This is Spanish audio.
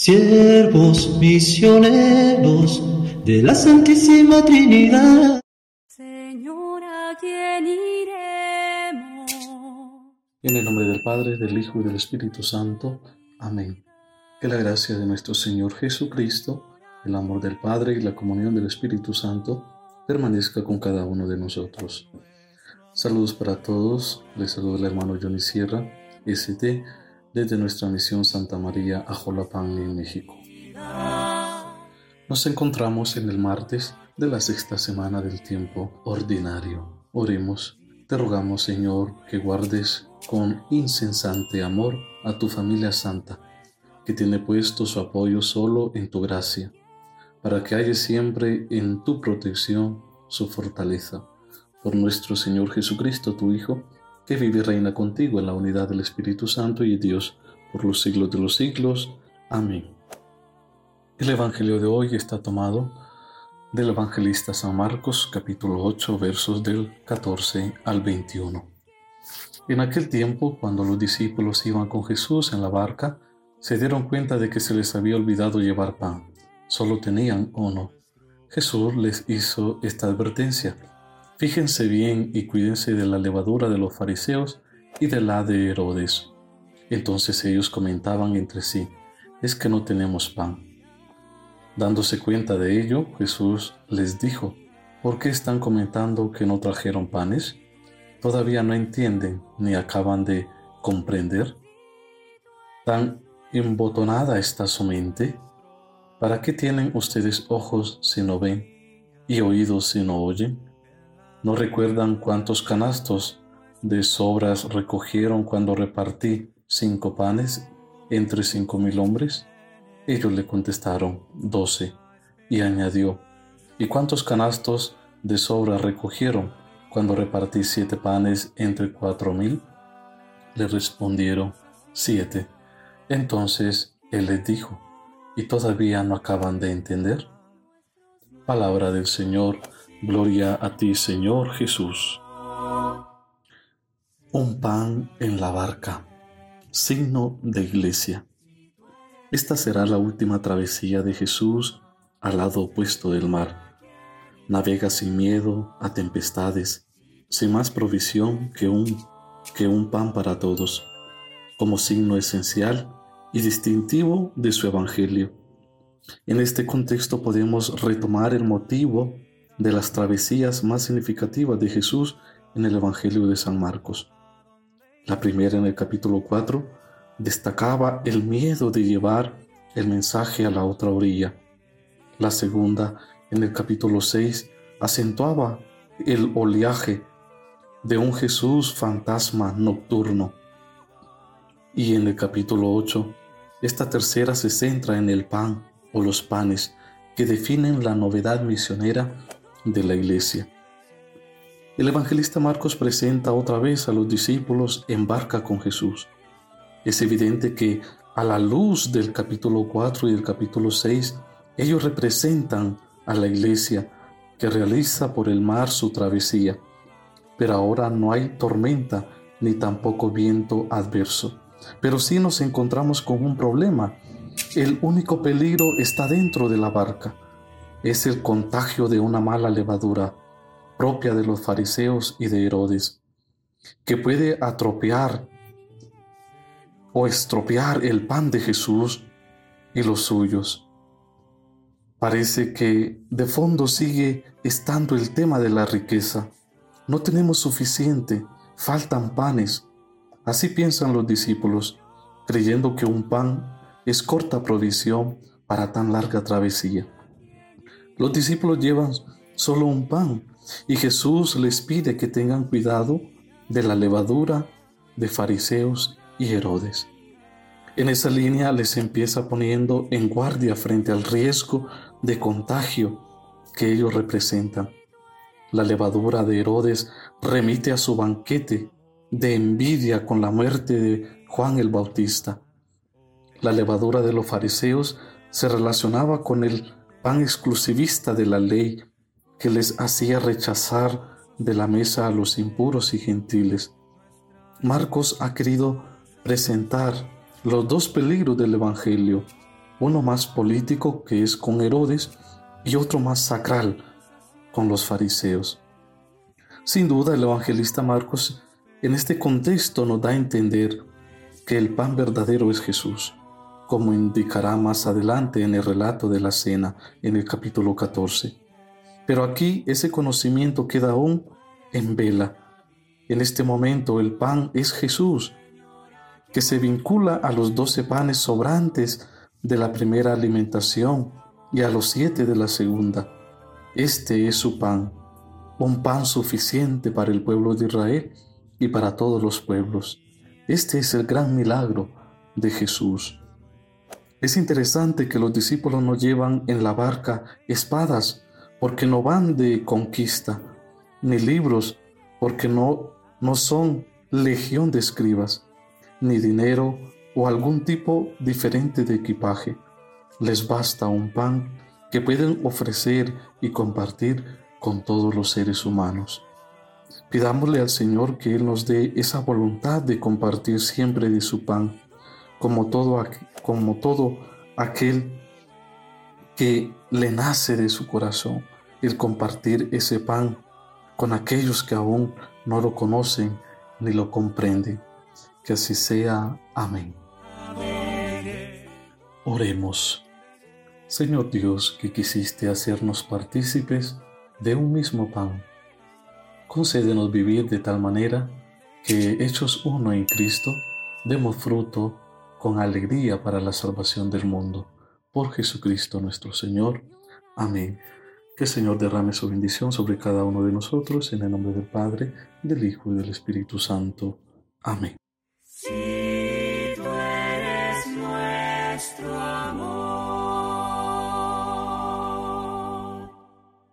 siervos misioneros de la Santísima Trinidad. Señor, ¿a quién iremos? En el nombre del Padre, del Hijo y del Espíritu Santo. Amén. Que la gracia de nuestro Señor Jesucristo, el amor del Padre y la comunión del Espíritu Santo permanezca con cada uno de nosotros. Saludos para todos. Les saluda el hermano Johnny Sierra, ST desde nuestra misión Santa María Ajolapán en México. Nos encontramos en el martes de la sexta semana del tiempo ordinario. Oremos. Te rogamos, Señor, que guardes con insensante amor a tu familia santa, que tiene puesto su apoyo solo en tu gracia, para que haya siempre en tu protección su fortaleza. Por nuestro Señor Jesucristo, tu Hijo, que vive y reina contigo en la unidad del Espíritu Santo y Dios por los siglos de los siglos. Amén. El Evangelio de hoy está tomado del Evangelista San Marcos capítulo 8 versos del 14 al 21. En aquel tiempo, cuando los discípulos iban con Jesús en la barca, se dieron cuenta de que se les había olvidado llevar pan. Solo tenían uno. Jesús les hizo esta advertencia Fíjense bien y cuídense de la levadura de los fariseos y de la de Herodes. Entonces ellos comentaban entre sí, es que no tenemos pan. Dándose cuenta de ello, Jesús les dijo, ¿por qué están comentando que no trajeron panes? ¿Todavía no entienden ni acaban de comprender? ¿Tan embotonada está su mente? ¿Para qué tienen ustedes ojos si no ven y oídos si no oyen? ¿No recuerdan cuántos canastos de sobras recogieron cuando repartí cinco panes entre cinco mil hombres? Ellos le contestaron, doce. Y añadió, ¿y cuántos canastos de sobras recogieron cuando repartí siete panes entre cuatro mil? Le respondieron, siete. Entonces él les dijo, ¿y todavía no acaban de entender? Palabra del Señor Gloria a ti, Señor Jesús. Un pan en la barca, signo de iglesia. Esta será la última travesía de Jesús al lado opuesto del mar. Navega sin miedo a tempestades, sin más provisión que un, que un pan para todos, como signo esencial y distintivo de su Evangelio. En este contexto podemos retomar el motivo de las travesías más significativas de Jesús en el Evangelio de San Marcos. La primera en el capítulo 4 destacaba el miedo de llevar el mensaje a la otra orilla. La segunda en el capítulo 6 acentuaba el oleaje de un Jesús fantasma nocturno. Y en el capítulo 8, esta tercera se centra en el pan o los panes que definen la novedad misionera de la iglesia. El evangelista Marcos presenta otra vez a los discípulos en barca con Jesús. Es evidente que a la luz del capítulo 4 y del capítulo 6, ellos representan a la iglesia que realiza por el mar su travesía. Pero ahora no hay tormenta ni tampoco viento adverso. Pero sí nos encontramos con un problema. El único peligro está dentro de la barca es el contagio de una mala levadura propia de los fariseos y de Herodes, que puede atropear o estropear el pan de Jesús y los suyos. Parece que de fondo sigue estando el tema de la riqueza. No tenemos suficiente, faltan panes. Así piensan los discípulos, creyendo que un pan es corta provisión para tan larga travesía. Los discípulos llevan solo un pan y Jesús les pide que tengan cuidado de la levadura de fariseos y Herodes. En esa línea les empieza poniendo en guardia frente al riesgo de contagio que ellos representan. La levadura de Herodes remite a su banquete de envidia con la muerte de Juan el Bautista. La levadura de los fariseos se relacionaba con el pan exclusivista de la ley que les hacía rechazar de la mesa a los impuros y gentiles. Marcos ha querido presentar los dos peligros del Evangelio, uno más político que es con Herodes y otro más sacral con los fariseos. Sin duda el evangelista Marcos en este contexto nos da a entender que el pan verdadero es Jesús, como indicará más adelante en el relato de la cena en el capítulo 14. Pero aquí ese conocimiento queda aún en vela. En este momento el pan es Jesús, que se vincula a los doce panes sobrantes de la primera alimentación y a los siete de la segunda. Este es su pan, un pan suficiente para el pueblo de Israel y para todos los pueblos. Este es el gran milagro de Jesús. Es interesante que los discípulos no llevan en la barca espadas porque no van de conquista, ni libros porque no, no son legión de escribas, ni dinero o algún tipo diferente de equipaje. Les basta un pan que pueden ofrecer y compartir con todos los seres humanos. Pidámosle al Señor que Él nos dé esa voluntad de compartir siempre de su pan, como todo, como todo aquel que le nace de su corazón, el compartir ese pan con aquellos que aún no lo conocen ni lo comprenden. Que así sea. Amén. Oremos. Señor Dios, que quisiste hacernos partícipes de un mismo pan, concédenos vivir de tal manera que, hechos uno en Cristo, demos fruto con alegría para la salvación del mundo. Por Jesucristo nuestro Señor. Amén. Que el Señor derrame su bendición sobre cada uno de nosotros, en el nombre del Padre, del Hijo y del Espíritu Santo. Amén. Si tú eres nuestro amor.